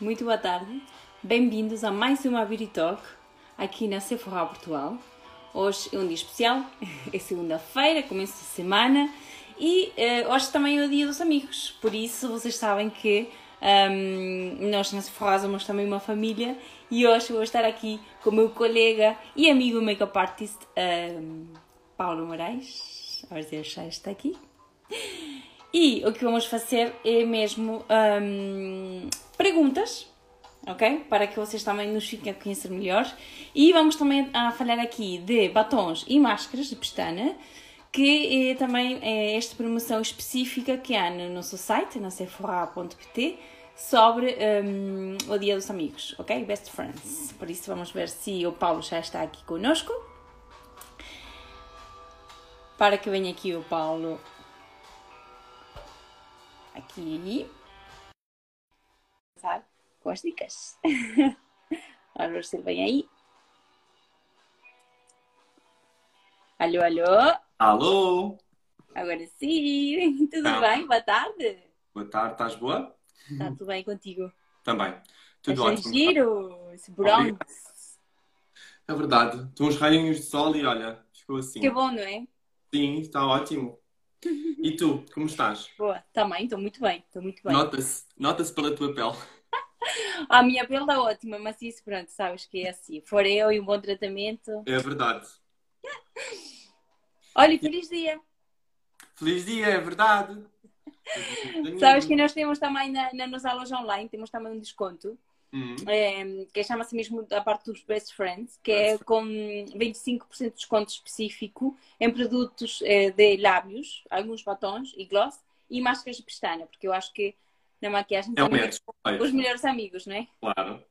muito boa tarde. Bem-vindos a mais uma Beauty Talk aqui na Sephora Portugal. Hoje é um dia especial, é segunda-feira, começo de semana e uh, hoje também é o dia dos amigos. Por isso, vocês sabem que um, nós na Sephora somos também uma família e hoje vou estar aqui com o meu colega e amigo make-up artist um, Paulo Moraes. A ver já está aqui. E o que vamos fazer é mesmo um, perguntas, ok? Para que vocês também nos fiquem a conhecer melhor. E vamos também a falar aqui de batons e máscaras de pestana, que é também é esta promoção específica que há no nosso site, na sephora.pt, sobre um, o Dia dos Amigos, ok? Best Friends. Por isso vamos ver se o Paulo já está aqui conosco. Para que venha aqui o Paulo aqui. Com as dicas. Vamos ver se vem aí. Alô, alô. Alô. Agora sim. Tudo ah. bem? Boa tarde. Boa tarde, estás boa? Está tudo bem contigo? Também. Tudo Achei ótimo. giro, esse Bronx. É verdade. Estão uns rainhos de sol e olha, ficou assim. Que bom, não é? Sim, está ótimo. E tu, como estás? Boa, também, estou muito bem, estou muito bem. Nota-se, nota-se pela tua pele. A minha pele está ótima, mas isso, pronto, sabes que é assim. For eu e um bom tratamento. É verdade. Olha, feliz dia! Feliz dia, é verdade. Sabes que nós temos também na, na nossa loja online, temos também um desconto. Uhum. É, que chama-se mesmo a parte dos Best Friends, que é com 25% de desconto específico em produtos é, de lábios, alguns batons e gloss e máscaras de pestana, porque eu acho que na maquiagem é perfeito. os melhores amigos, não é? Claro.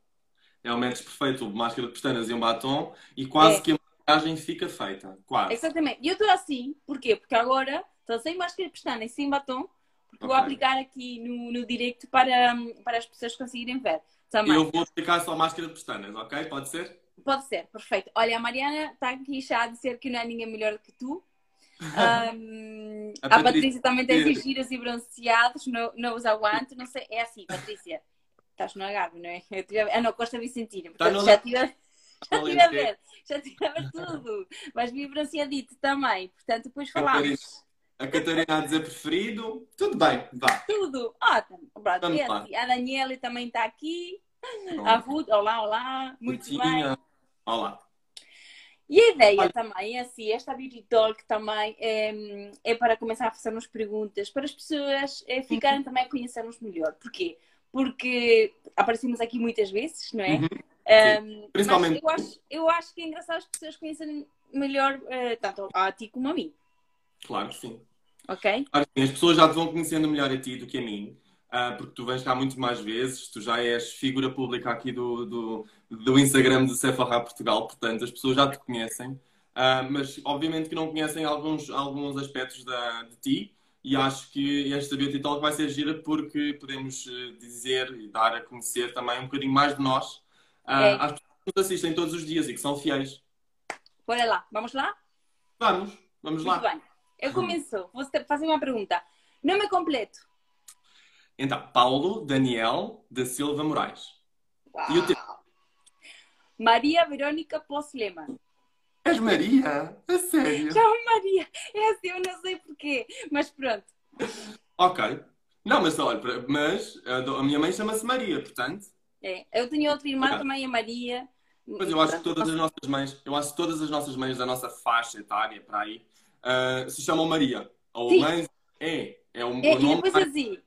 É o match perfeito, máscara de pestanas e um batom, e quase É. que a maquiagem fica feita. Quase. Exatamente. E eu estou assim, porquê? Porque agora estou sem máscara de pestana e sem batom, porque vou Ok. aplicar aqui no, no directo para, para as pessoas conseguirem ver. Também. Eu vou aplicar só máscara de pestanas, ok? Pode ser? Pode ser, perfeito. Olha, a Mariana está aqui já a dizer que não é ninguém melhor do que tu. Ahm, A a, Patrícia- Patrícia também tem esses giros e bronzeados, não, não os aguanto, não sei. É assim, Patrícia, estás no Algarve, não é? Eu tive a... Ah, não, Costa Vicentina, Tá portanto no- já estive a... já estive a ver, já estive a ver tudo. Mas vi bronzeadito também, portanto depois falamos. A Catarina a dizer preferido. Tudo bem, vá. Tudo, ótimo. Pronto, Vamos é lá. assim. A Daniela também está aqui, Pronto. a Ruth, olá, olá, muito bem. Tinha. Olá. E a ideia Olha- também é assim, esta Beauty Talk também é, é para começar a fazer-nos perguntas, para as pessoas eh, ficarem também a conhecer-nos melhor. Porquê? Porque aparecemos aqui muitas vezes, não é? Uhum. Um, Principalmente- Mas eu acho, eu acho que é engraçado as pessoas conhecerem melhor eh, tanto a ti como a mim, Claro que sim. ok? Claro que sim. As pessoas já te vão conhecendo melhor a ti do que a mim. ah, porque tu vens cá muito mais vezes, tu já és figura pública aqui do, do, do Instagram do Sephora Portugal, portanto as pessoas já te conhecem, Ah, mas obviamente que não conhecem alguns, alguns aspectos da, de ti e acho que esta Beauty Talk vai ser gira porque podemos eh, dizer e dar a conhecer também um bocadinho mais de nós É. às pessoas que nos assistem todos os dias e que são fiéis. Bora lá, vamos lá? Vamos, vamos Muito lá. bem. Eu começo, vou fazer uma pergunta. Nome completo? Então, Paulo Daniel da Silva Moraes. E o teu? Maria Verônica Poslema. És Maria? A sério? Chama Maria. É assim, eu não sei porquê, mas pronto. Ok. Não, mas olha, mas a, minha mãe chama-se Maria, portanto. É, eu tenho outra irmã Ok. também, a Maria. Mas eu acho que todas as nossas mães, eu acho que todas as nossas mães da nossa faixa etária para aí ah, se chamam Maria. Ou Sim. mães é, é o, É, o e nome. depois assim,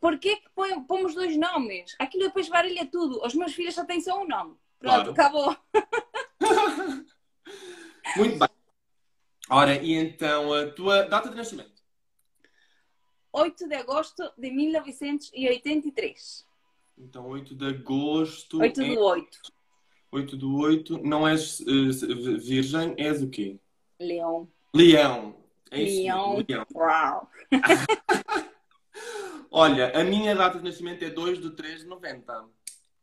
porquê que põe- pomos dois nomes? Aquilo depois varia tudo. Os meus filhos só têm só um nome. Pronto, Claro. acabou. Muito bem. Ora, e então a tua data de nascimento? 8 de agosto de 1983. Então 8 de agosto. 8 é- do 8. 8 do 8. Não és eh, virgem, és o quê? Leão. Leão. É isso, Leão. Leão. Uau. Olha, a minha data de nascimento é 2 de 3 de 90.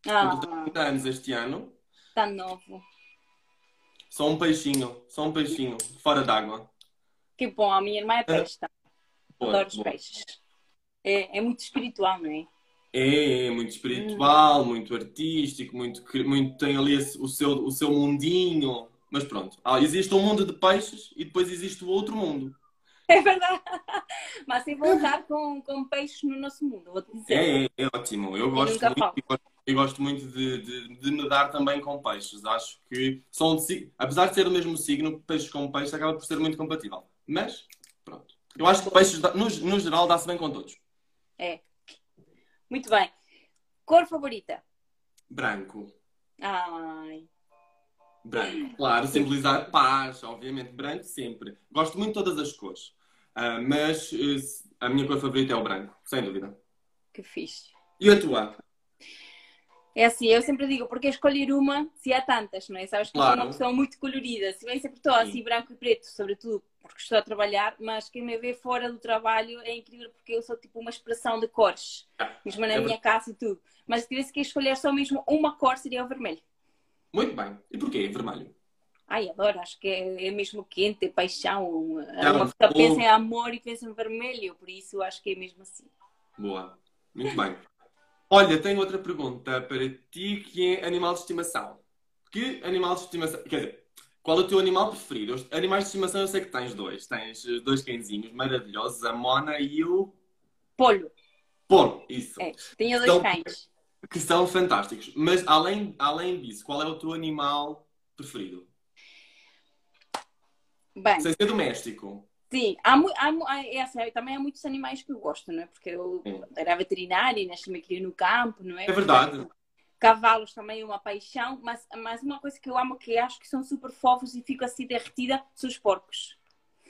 Ah, tenho 30 anos este ano. tá novo. Sou um peixinho, sou um peixinho, fora d'água. Que bom, a minha irmã é peixe. tá? Adoro os peixes. É, é muito espiritual, não é? É, é muito espiritual, muito artístico, muito, muito tem ali o seu, o seu mundinho. Mas pronto, ah, existe um mundo de peixes e depois existe o outro mundo. É verdade. Mas sem voltar com, com peixes no nosso mundo, vou dizer. É, é, é ótimo. Eu gosto muito, eu gosto muito de, de, de me dar também com peixes. Acho que são, apesar de ser o mesmo signo, peixes com peixes acaba por ser muito compatível. Mas, pronto. Eu acho que peixes, no, no geral, dá-se bem com todos. É. Muito bem. Cor favorita? Branco. Ai. Branco, claro, simbolizar paz, obviamente. Branco sempre. Gosto muito de todas as cores. Uh, mas uh, a minha cor favorita é o branco, sem dúvida. Que fixe. E a tua? É assim, eu sempre digo, porque escolher uma se há tantas, não é? Sabes que claro. sou uma pessoa muito colorida. Se bem sempre estou assim, branco e preto, sobretudo porque estou a trabalhar, mas quem me vê fora do trabalho é incrível porque eu sou tipo uma expressão de cores, ah, mesmo na é minha casa e tudo. Mas se tivesse que escolher só mesmo uma cor, seria o vermelho. Muito bem. E porquê vermelho? Ai, adoro, acho que é, é mesmo quente, é paixão. É uma pessoa pensa em amor e pensa em vermelho, por isso acho que é mesmo assim. Boa, muito bem. Olha, tenho outra pergunta para ti que é animal de estimação. Que animal de estimação. Quer dizer, qual é o teu animal preferido? Animais de estimação eu sei que tens dois. Tens dois cãezinhos maravilhosos, a Mona e o. Polho. Polho, isso. É, tenho dois então, cães. Que são fantásticos. Mas além, além disso, qual é o teu animal preferido? Bem. Sem ser doméstico. Sim, há, há, é assim, também há muitos animais que eu gosto, não é? Porque eu era veterinária e nasci-me aqui no campo, não é? É verdade. Cavalos também é uma paixão, mas, mas uma coisa que eu amo que acho que são super fofos e fico assim derretida são os porcos.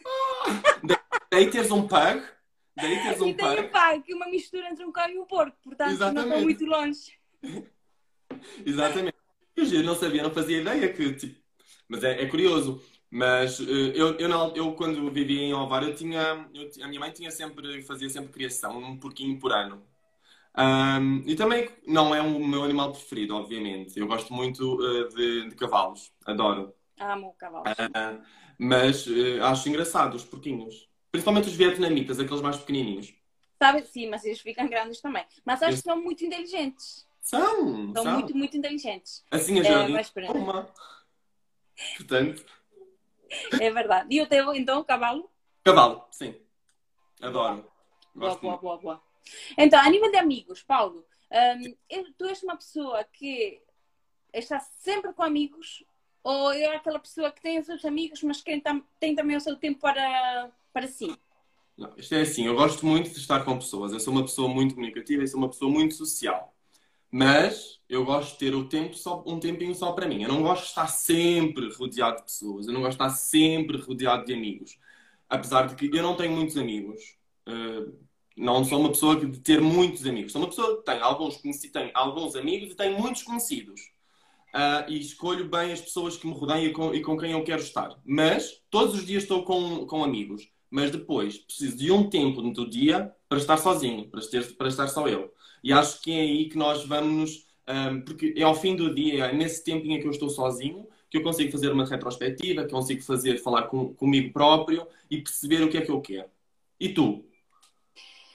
Ah, daí teres um pug? Daí teres um e pug? E pug, que é uma mistura entre um cão e um porco, portanto Exatamente. não estou muito longe. Exatamente. Eu não sabia, não fazia ideia que, tipo... Mas é, é curioso. Mas eh, eu, eu, não, eu quando vivia em Ovar, eu tinha, eu, a minha mãe tinha sempre, fazia sempre criação, um porquinho por ano. Um, e também não é o meu animal preferido, obviamente. Eu gosto muito uh, de, de, cavalos, adoro. Amo cavalos. Uh, mas uh, acho engraçado os porquinhos. Principalmente os vietnamitas, aqueles mais pequenininhos. Sabe, sim, mas eles ficam grandes também. Mas acho que são muito inteligentes. São! São, são. muito, muito inteligentes. Assim a jardim, é, uma. Portanto... É verdade. E o teu, então, cavalo? Cavalo, sim. Adoro. Boa, boa, boa, boa. Então, a nível de amigos, Paulo, um, tu és uma pessoa que está sempre com amigos ou é aquela pessoa que tem os seus amigos, mas que tem também o seu tempo para, para si? Não, isto é assim, eu gosto muito de estar com pessoas. Eu sou uma pessoa muito comunicativa e sou uma pessoa muito social. Mas eu gosto de ter o tempo só, um tempinho só para mim. Eu não gosto de estar sempre rodeado de pessoas. Eu não gosto de estar sempre rodeado de amigos. Apesar de que eu não tenho muitos amigos. Uh, não sou uma pessoa de ter muitos amigos. Sou uma pessoa que tem alguns, tem alguns amigos e tem muitos conhecidos. Uh, e escolho bem as pessoas que me rodeiam e com, e com, quem eu quero estar. Mas todos os dias estou com, com amigos. Mas depois preciso de um tempo no dia para estar sozinho, para, ter, para estar só eu. E acho que é aí que nós vamos, um, porque é ao fim do dia, é nesse tempo em que eu estou sozinho, que eu consigo fazer uma retrospectiva, que consigo fazer, falar com, comigo próprio e perceber o que é que eu quero. E tu?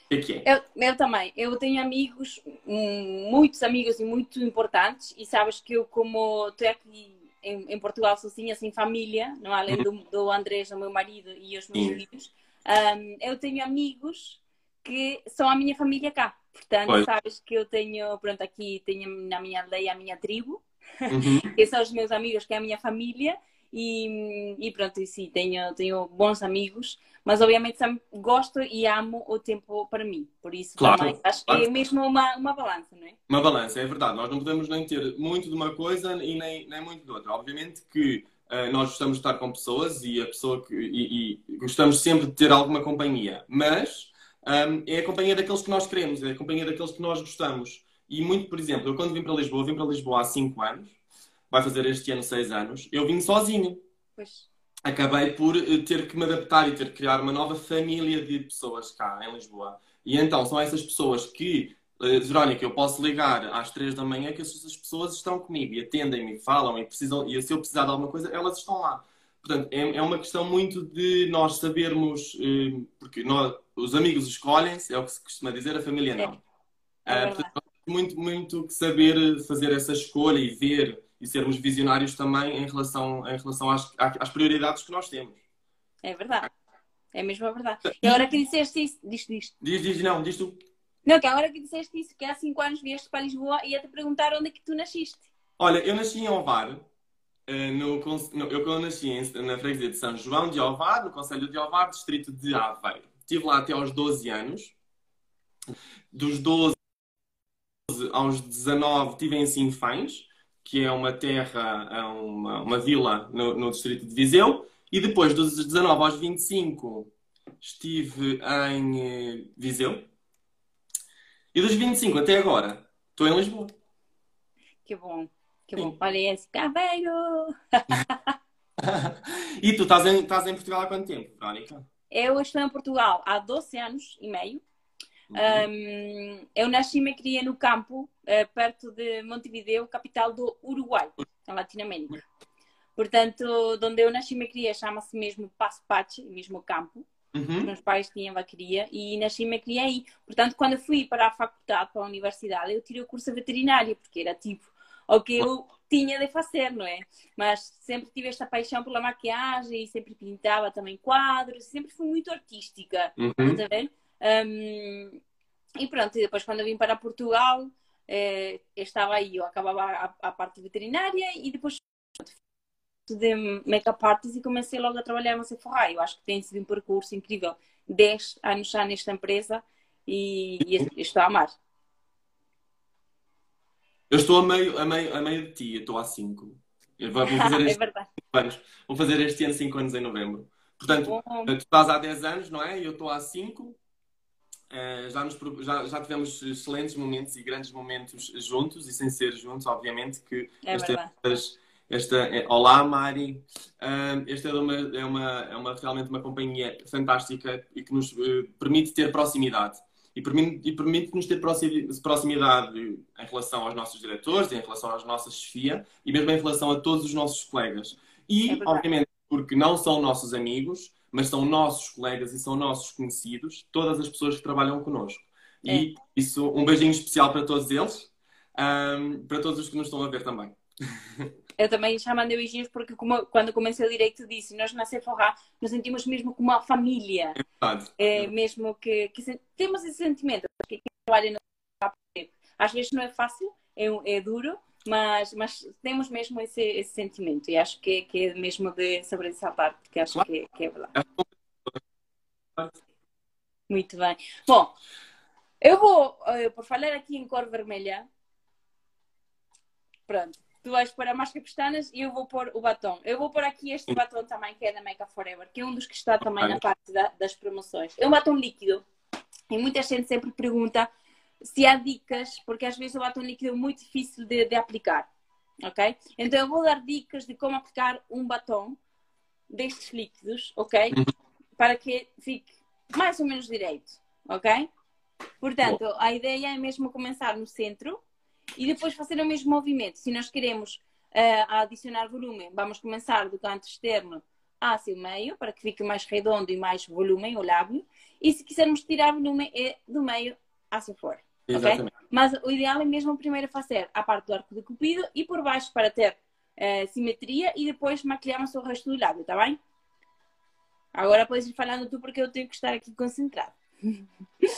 O que é que é? Eu, eu também. Eu tenho amigos, muitos amigos e muito importantes, e sabes que eu, como estou aqui em, em, Portugal sozinha, sem família, não além do, do Andrés, o meu marido e os meus filhos, um, eu tenho amigos que são a minha família cá. Portanto, pois. sabes que eu tenho, pronto, aqui tenho na minha aldeia a minha tribo, uhum. que são os meus amigos, que é a minha família, e, e pronto, e sim, tenho, tenho bons amigos, mas obviamente gosto e amo o tempo para mim, por isso claro, também acho claro. que é mesmo uma, uma balança, não é? Uma balança, é verdade, nós não podemos nem ter muito de uma coisa e nem, nem muito de outra. Obviamente que uh, nós gostamos de estar com pessoas e a pessoa que e, e gostamos sempre de ter alguma companhia, mas um, é a companhia daqueles que nós queremos, é a companhia daqueles que nós gostamos. E muito, por exemplo, eu quando vim para Lisboa, vim para Lisboa há 5 anos, vai fazer este ano 6 anos, eu vim sozinho. Pois. Acabei por eh, ter que me adaptar e ter que criar uma nova família de pessoas cá em Lisboa. E então são essas pessoas que, uh, Verónica, eu posso ligar às 3 da manhã que essas pessoas estão comigo e atendem-me, falam e precisam, e se eu precisar de alguma coisa, elas estão lá. Portanto, é, é uma questão muito de nós sabermos, uh, porque nós, os amigos escolhem-se, é o que se costuma dizer, a família não. É. Uh, portanto, muito, muito que saber fazer essa escolha e ver e sermos visionários também em relação, em relação às, às prioridades que nós temos. É verdade. É mesmo a verdade. E agora que disseste isso, diz, diz. Diz, diz, não, diz tu. Não, que agora que disseste isso, que há 5 anos vieste para Lisboa e ia-te perguntar onde é que tu nasciste. Olha, eu nasci em Ovar. eh, No, no, eu nasci em, na freguesia de São João de Ovar, no Conselho de Ovar, distrito de Aveiro. Estive lá até aos 12 anos. Dos 12 aos 19 estive em Sinfães, que é uma terra, é uma, uma vila no, no distrito de Viseu. E depois, dos 19 aos 25, estive em eh, Viseu. E dos 25 até agora, estou em Lisboa. Que bom. Que Sim. bom. Olha esse caveiro. e tu estás em, estás em Portugal há quanto tempo, Verónica? Eu estou em Portugal há 12 anos e meio. Um, eu nasci e me criei no campo, eh, perto de Montevideo, capital do Uruguai, na Latinoamérica. Portanto, onde eu nasci e me criei chama-se mesmo Passo Pache, mesmo campo. Os Uhum. meus pais tinham vaqueria e nasci e me criei aí. Portanto, quando fui para a faculdade, para a universidade, eu tirei o curso de veterinária, porque era tipo o que eu tinha de fazer, não é? Mas sempre tive esta paixão pela maquiagem e sempre pintava também quadros, sempre fui muito artística. Uhum. Ver? Um, e pronto, e depois quando eu vim para Portugal, eh, estava aí, eu acabava a, a parte veterinária e depois de make-up artist e comecei logo a trabalhar no Sephora. Eu acho que tem sido um percurso incrível. 10 anos já nesta empresa e, e estou a amar. Eu estou a meio, a, meio, a meio de ti, eu estou há 5. Eu vou fazer é este verdade. anos. Vou fazer este ano 5 anos em novembro. Portanto, Bom, tu estás há 10 anos, não é? E eu estou há 5. Já, nos já, já tivemos excelentes momentos e grandes momentos juntos e sem ser juntos, obviamente, que é esta, verdade. esta, é- Olá, Mari. Ah, esta é uma, é, uma, é uma, realmente uma companhia fantástica e que nos eh, permite ter proximidade. E permite- e permite-nos ter proximi- proximidade em relação aos nossos diretores, em relação às nossas chefia e mesmo em relação a todos os nossos colegas. E, É obviamente, porque não são nossos amigos, mas são nossos colegas e são nossos conhecidos, todas as pessoas que trabalham connosco. E isso, um beijinho especial para todos eles, ahm, para todos os que nos estão a ver também. Eu também já mandei beijinhos porque como- quando comecei o direito disse, nós na Sephora nos sentimos mesmo como uma família. Verdade. É mesmo que, que temos esse sentimento. Que quem trabalha no às vezes não é fácil, é, um- é duro, mas, mas temos mesmo esse, esse sentimento e acho que, que é mesmo de sobressaltar, porque acho que, que é verdade. Muito bem. Bom, eu vou, eh, por falar aqui em cor vermelha, pronto. Tu vais pôr a máscara pestanas e eu vou pôr o batom. Eu vou pôr aqui este batom também, que é da Make Up Forever, que é um dos que está também na parte da- das promoções. É um batom líquido. E muita gente sempre pergunta se há dicas, porque às vezes o batom líquido é muito difícil de, de aplicar. Ok? Então eu vou dar dicas de como aplicar um batom destes líquidos, ok? Para que fique mais ou menos direito, ok? Portanto, a ideia é mesmo começar no centro e depois fazer o mesmo movimento. Se nós queremos eh, adicionar volume, vamos começar do canto externo hacia o meio, para que fique mais redondo e mais volume o lábio. E se quisermos tirar volume, é do meio hacia fora. Exatamente. Mas o ideal é mesmo primeiro fazer a parte do arco de cupido e por baixo para ter eh, simetria e depois maquilhamos o resto do lábio, tá bem? Agora podes ir falando tu porque eu tenho que estar aqui concentrado.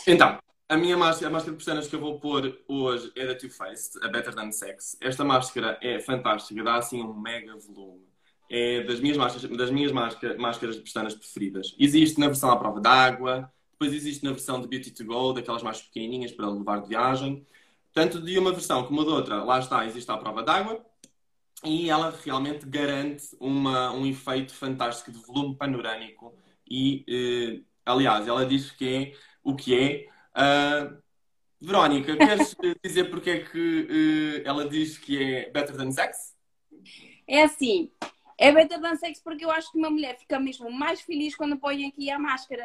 Então, a minha máscara, a máscara de pestanas que eu vou pôr hoje é da Too Faced, a Better Than Sex. Esta máscara é fantástica, dá assim um mega volume. É das minhas máscaras, das minhas máscara- máscaras de pestanas preferidas. Existe na versão à prova d'água, depois existe na versão de Beauty to Go, daquelas mais pequenininhas para levar de viagem. Tanto de uma versão como de outra, lá está, existe à prova d'água. E ela realmente garante uma, um efeito fantástico de volume panorâmico. E, eh, aliás, ela diz que é o que é. Ah, Verónica, queres dizer porque é que eh, ela diz que é better than sex? É assim, é better than sex porque eu acho que uma mulher fica mesmo mais feliz quando põe aqui a máscara.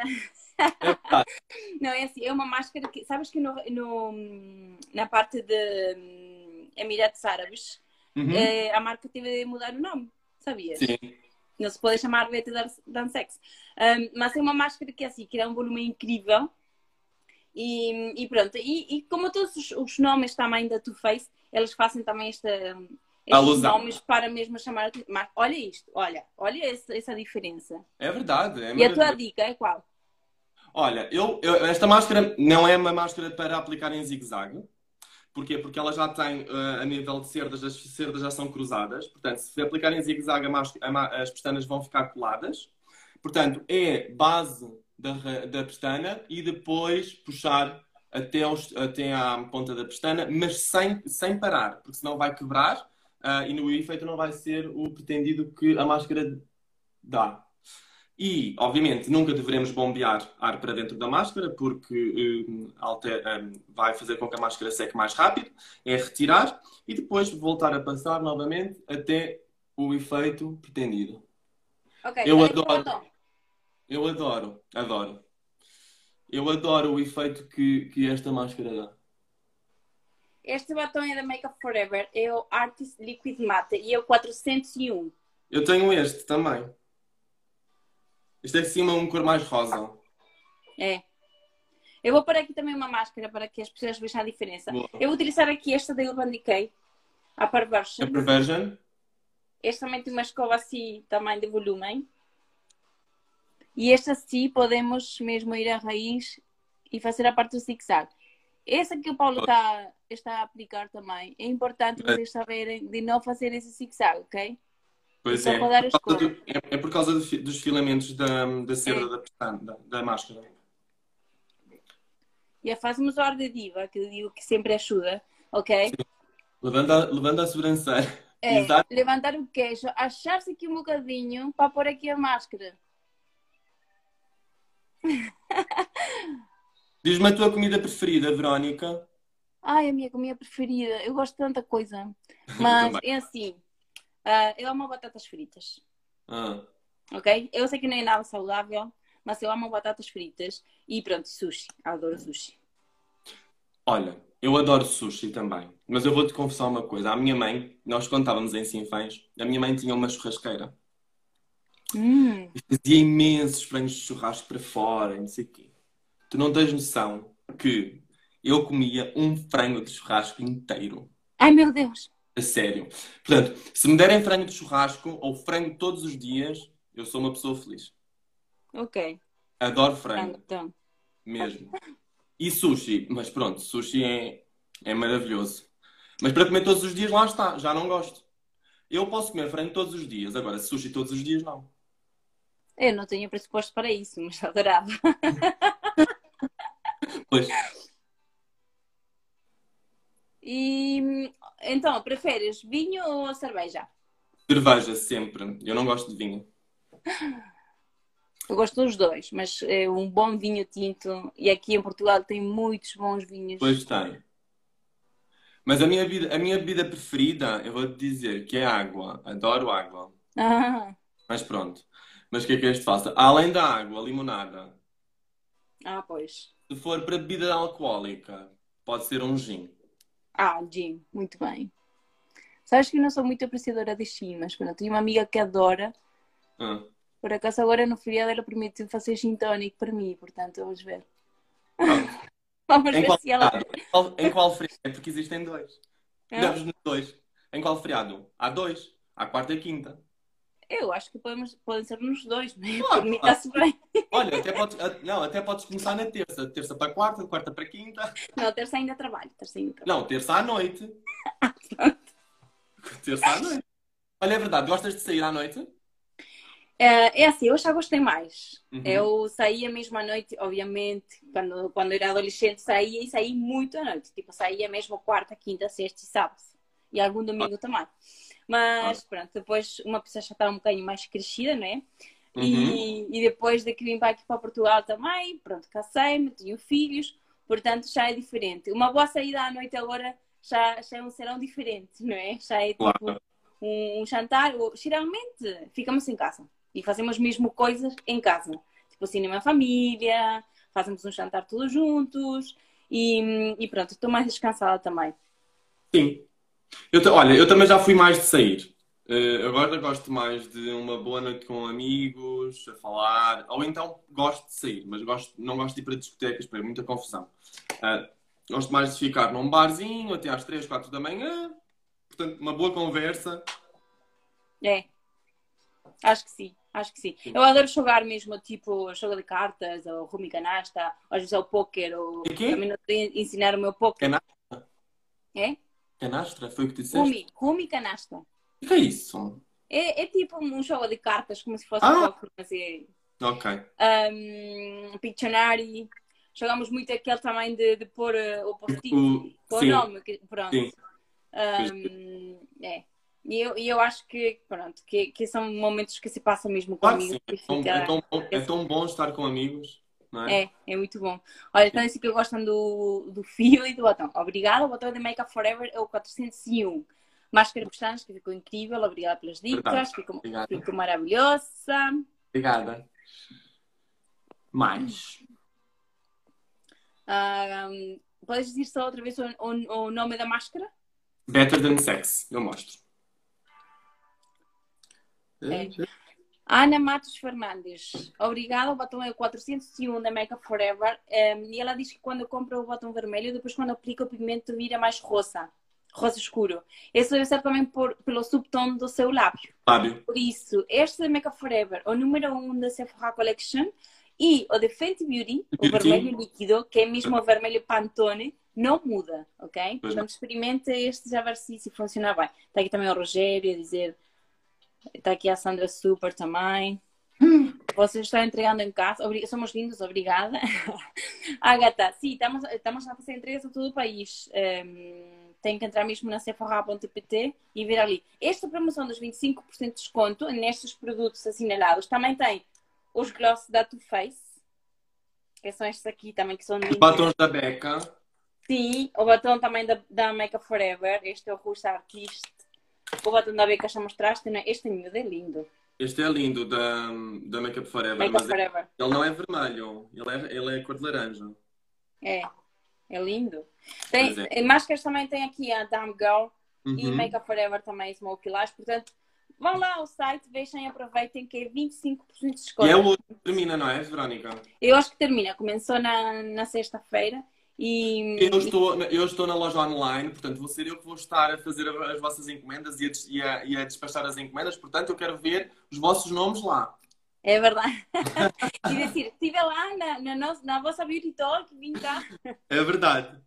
É verdade. Não, é assim, é uma máscara que, sabes que no, no- na parte de hum, Emirados Árabes, Uhum. eh, a marca teve de mudar o nome, sabias? Sim. Não se pode chamar better than sex. Hum, mas é uma máscara que é assim, que dá um volume incrível E, e pronto, e, e, como todos os, os, nomes também da Too Faced, eles fazem também esta, estes nomes para mesmo chamar mas olha isto, olha, olha essa, essa diferença. É verdade. É e a tua dica é qual? Olha, eu, eu, esta máscara não é uma máscara para aplicar em zigue-zague. Porquê? Porque ela já tem, uh, a nível de cerdas, as cerdas já são cruzadas. Portanto, se aplicar em zigue-zague, as pestanas vão ficar coladas. Portanto, é base da, da pestana e depois puxar até, aos, até à ponta da pestana, mas sem, sem parar, porque senão vai quebrar uh, e no efeito não vai ser o pretendido que a máscara dá. E, obviamente, nunca devemos bombear ar para dentro da máscara, porque um, alter, um, vai fazer com que a máscara seque mais rápido. É retirar e depois voltar a passar novamente até o efeito pretendido. Okay, eu adoro. Eu adoro, adoro. Eu adoro o efeito que, que esta máscara dá. Este batom é da Makeup Forever, é o Artist Liquid Matte e é o 401. Eu tenho este também. Este é cima um cor mais rosa. É. Eu vou pôr aqui também uma máscara para que as pessoas vejam a diferença. Boa. Eu vou utilizar aqui esta da Urban Decay, a Perversion. A Perversion. Este também tem uma escova assim, tamanho de volume. E este assim podemos mesmo ir à raiz e fazer a parte do zig-zag. Essa que o Paulo está, está a aplicar também, é importante vocês saberem de não fazer esse zig-zag, ok? Pois é. É por, do, é, é por causa do, dos filamentos da, da seda é. da, da, da, máscara. E yeah, fazemos a ordem diva, que eu digo que sempre ajuda, ok? Levando a, levando a sobrancelha. É, levantar o queixo, achar-se aqui um bocadinho para pôr aqui a máscara. Diz-me a tua comida preferida, Verónica. Ai, a minha preferida. Eu gosto de tanta coisa. Mas é assim, Uh, eu amo batatas fritas. Ah. Ok? Eu sei que não é nada saudável, mas eu amo batatas fritas. E pronto, sushi. Adoro sushi. Olha, eu adoro sushi também. Mas eu vou-te confessar uma coisa. A minha mãe, nós quando estávamos em Sinfãs, a minha mãe tinha uma churrasqueira. Hum. Fazia imensos frangos de churrasco para fora, não sei o quê. Tu não tens noção que eu comia um frango de churrasco inteiro. Ai meu Deus! A sério. Portanto, se me derem frango de churrasco ou frango todos os dias, eu sou uma pessoa feliz. Ok. Adoro frango. Então. Mesmo. E sushi. Mas pronto, sushi é, é maravilhoso. Mas para comer todos os dias, lá está. Já não gosto. Eu posso comer frango todos os dias. Agora, sushi todos os dias, não. Eu não tenho pressuposto para isso, mas adorava. pois. E então, preferes vinho ou cerveja? Cerveja, sempre. Eu não gosto de vinho. Eu gosto dos dois, mas é um bom vinho tinto. E aqui em Portugal tem muitos bons vinhos. Pois tem. Mas a minha, vida, a minha bebida preferida, eu vou te dizer que é água. Adoro água. Ah. Mas pronto. Mas o que é que este faça? Além da água, limonada. Ah, pois. Se for para bebida alcoólica, pode ser um gin. Ah, gin, muito bem. Sabes que eu não sou muito apreciadora de gin, mas pronto, tenho uma amiga que adora. Ah. Por acaso agora no feriado ela permitiu fazer gin tonic para mim, portanto vamos ver. Ah. vamos em ver qual, se ela. Em qual, em qual feriado? É porque existem dois. Ah? dois. Em qual feriado? Há dois. Há quarta e quinta. Eu acho que podemos, podem ser nos dois, né? Claro, Por mim está-se bem. Olha, até podes, não, até podes começar na terça. Terça para quarta, quarta para quinta. Não, terça ainda trabalho. Terça ainda trabalho. Não, terça à noite. terça à noite. Olha, é verdade, gostas de sair à noite? É, é assim, eu já gostei mais. Uhum. Eu saía mesmo à noite, obviamente, quando, quando era adolescente, saía e saí muito à noite. Tipo, saía mesmo quarta, quinta, sexta e sábado. E algum domingo ah. também. Mas ah. pronto, depois uma pessoa já está um bocadinho mais crescida, não é? Uhum. E, e depois de que vim para aqui para Portugal também, pronto, casei-me, tenho filhos, portanto já é diferente. Uma boa saída à noite agora já, já é um serão diferente, não é? Já é tipo claro. um, um jantar, ou, geralmente ficamos em casa e fazemos mesmo coisas em casa, tipo cinema família, fazemos um jantar todos juntos e, e pronto, estou mais descansada também. Sim, eu, olha, eu também já fui mais de sair. Uh, agora gosto mais de uma boa noite com amigos, a falar, ou então gosto de sair, mas gosto, não gosto de ir para discotecas, para muita confusão. Uh, gosto mais de ficar num barzinho até às 3, 4 da manhã, portanto, uma boa conversa. É, acho que sim, acho que sim. sim. Eu adoro jogar mesmo, tipo, jogo de cartas, ou rumi canasta, ou às vezes é o póquer, ou também não ensinar o meu póquer. Canastra? É? Canastra? Foi o que tu disseste? Rumi, rumi canasta. O que é isso? É, é tipo um jogo de cartas, como se fosse ah. um poker, mas é... Ok. Um, Pictionary. Jogamos muito aquele também de, de pôr uh, o post-it com o nome. Que, pronto. Sim. Um, é. E eu, eu acho que, pronto, que, que são momentos que se passam mesmo com claro amigos. É tão, fica... é, tão é tão bom estar com amigos. É? é, é muito bom. Olha, então assim que gostam do, do fio e do botão. Obrigada, o botão de Make Up Forever é o 401. Máscara Bostantes, que ficou incrível. Obrigada pelas dicas. Ficou, ficou maravilhosa. Obrigada. Mais. Um, podes dizer só outra vez o, o, o, nome da máscara? Better Than Sex. Eu mostro. É. Ana Matos Fernandes, obrigada. O batom é o 401 da Makeup Forever. Um, e ela diz que quando compra o batom vermelho, depois quando aplica o pigmento vira mais rosa rosa escuro. Isso deve ser também por, pelo subtom do seu lábio. Lábio. Por isso, este da Makeup Forever, o número 1 um da Sephora Collection, e o de Fenty Beauty, Beauty, o vermelho líquido, que é mesmo o vermelho Pantone, não muda, ok? Portanto, experimenta este já ver se, se funciona bem. Está aqui também o Rogério a dizer. Está aqui a Sandra Super também. Vocês estão entregando em casa. Somos lindos, obrigada. Agatha, sim, estamos, estamos a fazer entregas a todo o país. Um, tem que entrar mesmo na sephora.pt e ver ali. Esta promoção dos 25% de desconto nestes produtos assinalados também tem os gloss da Too Faced, que são estes aqui também, que são Os batons da Becca. Sim, o batom também da, da Makeup Forever. Este é o Russo Artist. O batom da Becca já mostraste, não é? Este miúdo é lindo. Este é lindo, da, da Makeup Forever. Makeup mas é- Forever. ele não é vermelho, ele é, ele é cor de laranja. É. É lindo. Tem, é. Máscaras também tem aqui a Damn Girl uhum. e Makeup Forever também, Smoky Lash. Portanto, vão lá ao site, vejam e aproveitem que é 25% de desconto. E é o outro termina, não é, Verónica? Eu acho que termina. Começou na, na sexta-feira. E... Eu, estou, eu estou na loja online, portanto vou ser eu que vou estar a fazer as vossas encomendas e a, e a, e a despachar as encomendas, portanto eu quero ver os vossos nomes lá. É verdade. e dizer, estive lá na, na, nossa, na vossa Beauty Talk, vim cá. É verdade.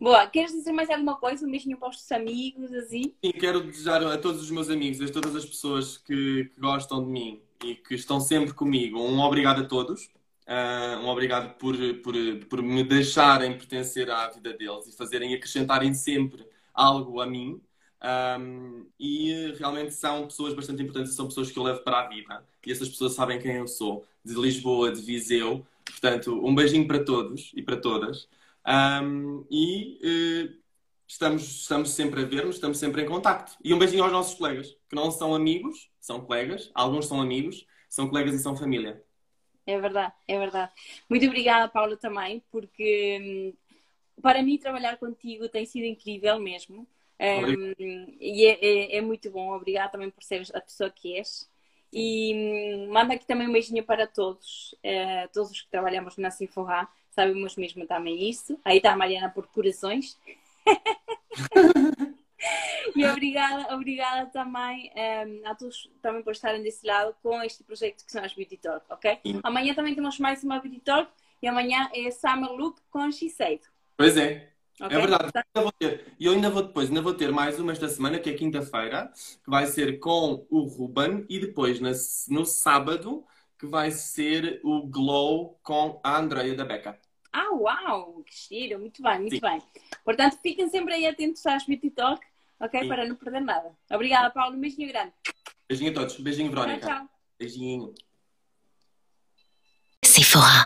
Boa, queres dizer mais alguma coisa? Um beijinho para os teus amigos, assim? Sim, quero desejar a todos os meus amigos, a todas as pessoas que, que gostam de mim e que estão sempre comigo, um obrigado a todos. Uh, um obrigado por, por, por me deixarem pertencer à vida deles e fazerem acrescentarem sempre algo a mim. Um, e realmente são pessoas bastante importantes, são pessoas que eu levo para a vida. E essas pessoas sabem quem eu sou, de Lisboa, de Viseu. Portanto, um beijinho para todos e para todas. Um, e uh, estamos, estamos sempre a ver-nos, estamos sempre em contacto. E um beijinho aos nossos colegas, que não são amigos, são colegas. Alguns são amigos, são colegas e são família. É verdade, é verdade. Muito obrigada, Paula, também, porque hum, para mim trabalhar contigo tem sido incrível mesmo. Um, e é, é, é, muito bom, obrigada também por seres a pessoa que és. E um, manda aqui também um beijinho para todos, uh, todos os que trabalhamos na Sinforra, sabemos mesmo também isso. Aí está a Mariana por corações. e obrigada, obrigada também um, a todos também por estarem desse lado com este projeto que são as Beauty Talk, ok? Sim. Amanhã também temos mais uma Beauty Talk e amanhã é Summer Look com Shiseido. Pois é, Okay? É verdade. E eu ainda vou depois, ainda vou ter mais uma esta semana, que é quinta-feira, que vai ser com o Ruben, e depois no, no sábado, que vai ser o Glow com a Andreia da Beca. Ah, uau! Que cheiro! Muito bem, muito Sim. bem. Portanto, fiquem sempre aí atentos às Beauty Talk, ok? Sim. Para não perder nada. Obrigada, Paulo. Um beijinho grande. Beijinho a todos. Beijinho, Verónica. Tchau, tchau. Beijinho. Sephora.